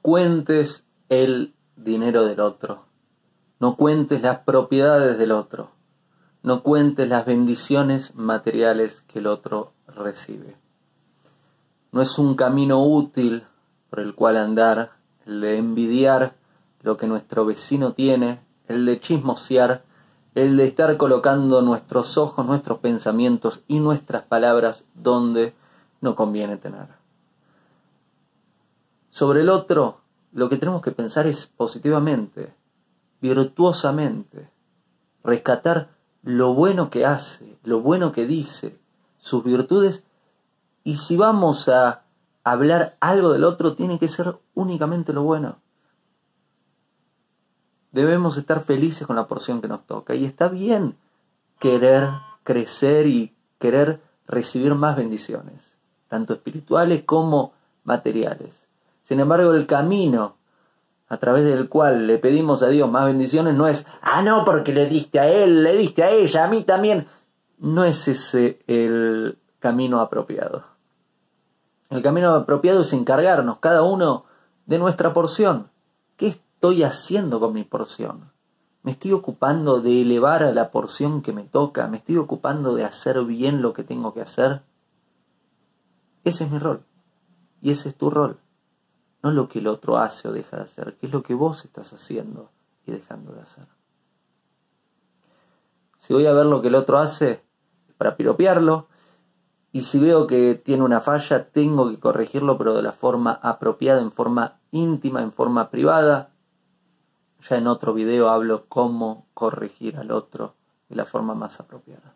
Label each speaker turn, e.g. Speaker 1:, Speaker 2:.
Speaker 1: cuentes el dinero del otro, no cuentes las propiedades del otro, no cuentes las bendiciones materiales que el otro recibe. No es un camino útil por el cual andar, el de envidiar lo que nuestro vecino tiene, el de chismosear, el de estar colocando nuestros ojos, nuestros pensamientos y nuestras palabras donde no conviene tener. Sobre el otro, lo que tenemos que pensar es positivamente, virtuosamente, rescatar lo bueno que hace, lo bueno que dice, sus virtudes, y si vamos a hablar algo del otro, tiene que ser únicamente lo bueno. Debemos estar felices con la porción que nos toca, y está bien querer crecer y querer recibir más bendiciones, tanto espirituales como materiales. Sin embargo, el camino a través del cual le pedimos a Dios más bendiciones no es, ah, no, porque le diste a él, le diste a ella, a mí también. No es ese el camino apropiado. El camino apropiado es encargarnos cada uno de nuestra porción. ¿Qué estoy haciendo con mi porción? ¿Me estoy ocupando de elevar a la porción que me toca? ¿Me estoy ocupando de hacer bien lo que tengo que hacer? Ese es mi rol. Y ese es tu rol no lo que el otro hace o deja de hacer, qué es lo que vos estás haciendo y dejando de hacer. Si voy a ver lo que el otro hace, para piropearlo, y si veo que tiene una falla, tengo que corregirlo, pero de la forma apropiada, en forma íntima, en forma privada. Ya en otro video hablo cómo corregir al otro de la forma más apropiada.